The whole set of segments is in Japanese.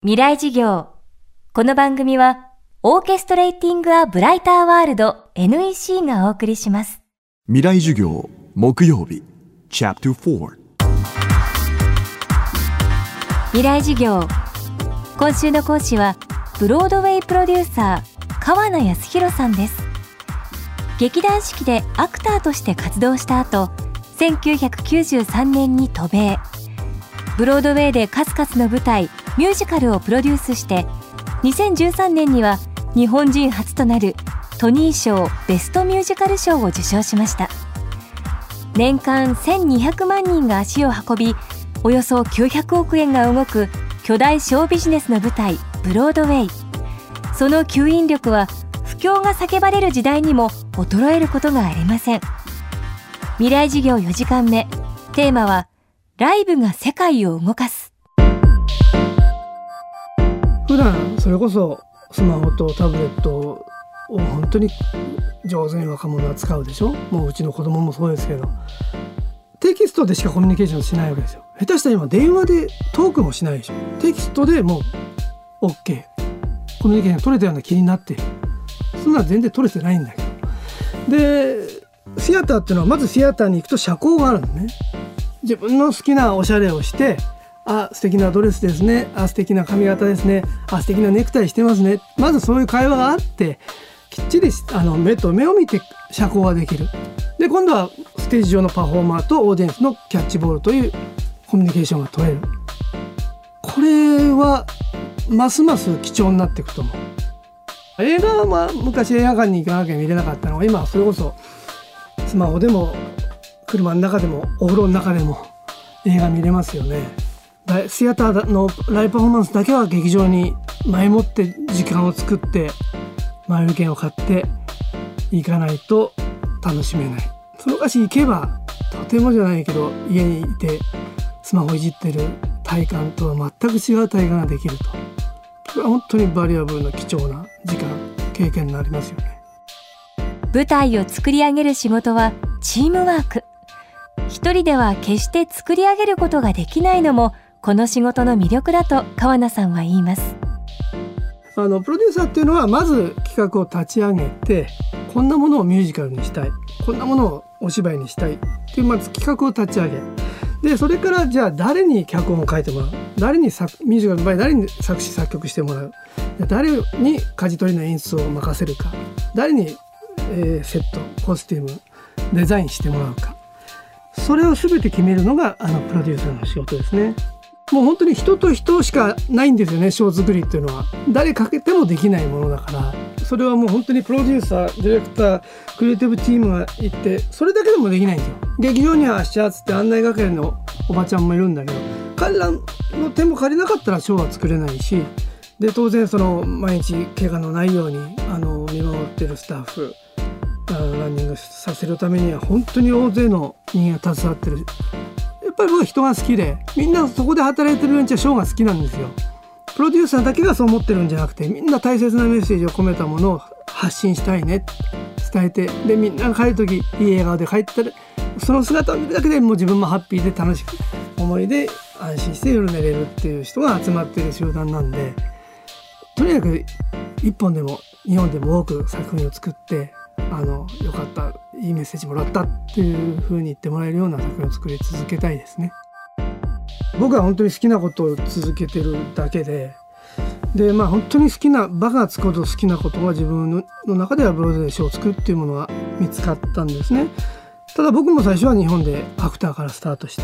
未来事業。この番組はオーケストレーティング・ア・ブライター・ワールド NEC がお送りします。未来授業木曜日チャプター未来事業。今週の講師はブロードウェイプロデューサー川名康弘さんです。劇団四季でアクターとして活動した後1993年に渡米。ブロードウェイで数々の舞台ミュージカルをプロデュースして2013年には日本人初となるトニー賞ベストミュージカル賞を受賞しました。年間1200万人が足を運びおよそ900億円が動く巨大ショービジネスの舞台ブロードウェイ。その吸引力は不況が叫ばれる時代にも衰えることがありません。未来事業4時間目。テーマはライブが世界を動かす。普段それこそスマホとタブレットを本当に上手に若者は使うでしょ？もううちの子供もそうですけど。テキストでしかコミュニケーションしないわけですよ。下手したら今電話でトークもしないでしょ。テキストでもう OK コミュニケーション取れたような気になってそんな全然取れてないんだけど。でシアターっていうのはまずシアターに行くと社交があるのね。自分の好きなおしゃれをしてあ素敵なドレスですね。あ素敵な髪型ですね。あ素敵なネクタイしてますね。まずそういう会話があってきっちりあの目と目を見て社交ができる。で今度はステージ上のパフォーマーとオーディエンスのキャッチボールというコミュニケーションが取れる。これはますます貴重になっていくと思う。映画はまあ昔映画館に行かなきゃ見れなかったのが今はそれこそスマホでも車の中でもお風呂の中でも映画見れますよね。シアターのライブパフォーマンスだけは劇場に前もって時間を作って前売り券を買って行かないと楽しめない。そのかし行けばとてもじゃないけど家にいてスマホいじってる体感とは全く違う体感ができると。これは本当にバリアブルな貴重な時間経験になりますよね。舞台を作り上げる仕事はチームワーク。一人では決して作り上げることができないのもこの仕事の魅力だと川名さんは言いますあのプロデューサーっていうのはまず企画を立ち上げてこんなものをミュージカルにしたいこんなものをお芝居にしたいっていうまず企画を立ち上げでそれからじゃあ誰に脚本を書いてもらう誰に作ミュージカルの場合誰に作詞作曲してもらう誰に舵取りの演出を任せるか誰に、えー、セットコスチュームデザインしてもらうかそれを全て決めるのがあのプロデューサーの仕事ですね。もう本当に人と人しかないんですよねショー作りっていうのは。誰かけてもできないものだから。それはもう本当にプロデューサーディレクタークリエイティブチームがいてそれだけでもできないんですよ。劇場にはシャーツって案内係のおばちゃんもいるんだけど彼らの手も借りなかったらショーは作れないしで当然その毎日怪我のないようにあの見守ってるスタッフランニングさせるためには本当に大勢の人間が携わってるぱり僕は人が好きでみんなそこで働いてる連中はショーが好きなんですよ。プロデューサーだけがそう思ってるんじゃなくてみんな大切なメッセージを込めたものを発信したいね。伝えてでみんなが帰る時いい笑顔で帰ったらその姿を見るだけでもう自分もハッピーで楽しく思いで安心して夜寝れるっていう人が集まってる集団なんでとにかく1本でも2本でも多く作品を作ってあのよかった。いいメッセージもらったっていう風に言ってもらえるような作品を作り続けたいですね。僕は本当に好きなことを続けてるだけででまあ本当に好きなバカがつくほど好きなことが自分の中ではブロードウェイ賞を作るっていうものが見つかったんですね。ただ僕も最初は日本でアクターからスタートして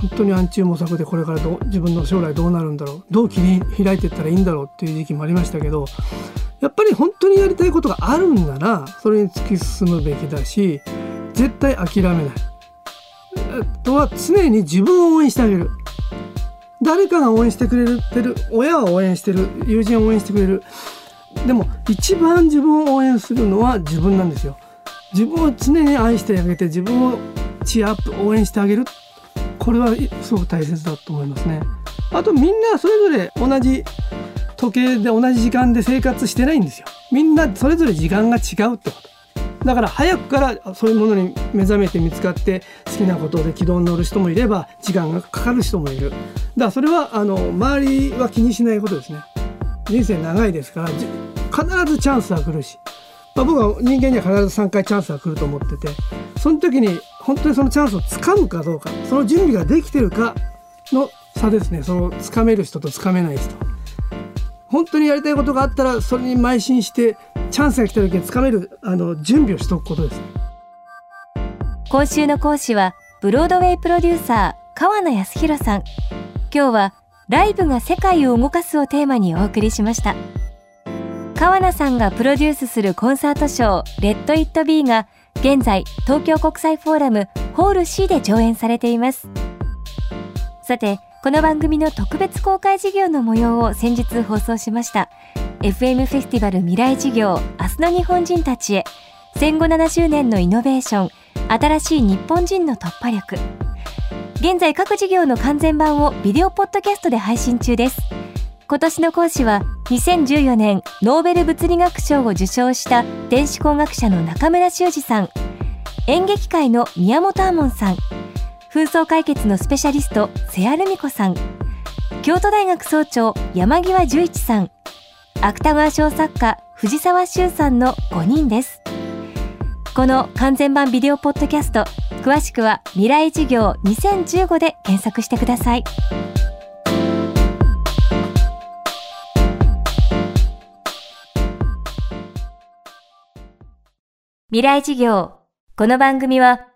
本当に暗中模索でこれからど自分の将来どうなるんだろうどう切り開いていったらいいんだろうっていう時期もありましたけどやっぱり本当にやりたいことがあるんならそれに突き進むべきだし絶対諦めない。あとは常に自分を応援してあげる。誰かが応援してくれてる親は応援してる友人を応援してくれる。でも一番自分を応援するのは自分なんですよ。自分を常に愛してあげて自分をチアップ応援してあげる。これはすごく大切だと思いますね。あとみんなそれぞれ同じ時計で同じ時間で生活してないんですよ。みんなそれぞれ時間が違うってこと。だから早くからそういうものに目覚めて見つかって好きなことで軌道に乗る人もいれば時間がかかる人もいる。だからそれはあの周りは気にしないことですね。人生長いですから必ずチャンスは来るし、まあ、僕は人間には必ず3回チャンスは来ると思っててその時に本当にそのチャンスをつかむかどうかその準備ができてるかの差ですね。そのつかめる人とつかめない人。本当にやりたいことがあったらそれに邁進してチャンスが来た時につかめるあの準備をしておくことです。今週の講師はブロードウェイプロデューサー川名康弘さん。今日はライブが世界を動かすをテーマにお送りしました。川名さんがプロデュースするコンサートショーレッド・イット・ビーが現在東京国際フォーラムホール C で上演されています。さてこの番組の特別公開事業の模様を先日放送しました。FM フェスティバル未来事業明日の日本人たちへ。戦後70年のイノベーション新しい日本人の突破力。現在各事業の完全版をビデオポッドキャストで配信中です。今年の講師は2014年ノーベル物理学賞を受賞した電子工学者の中村修二さん。演劇界の宮本亞門さん。紛争解決のスペシャリスト瀬谷ルミ子さん。京都大学総長山際十一さん。芥川賞作家藤沢修さんの5人です。この完全版ビデオポッドキャスト詳しくは未来事業2015で検索してください。未来事業この番組は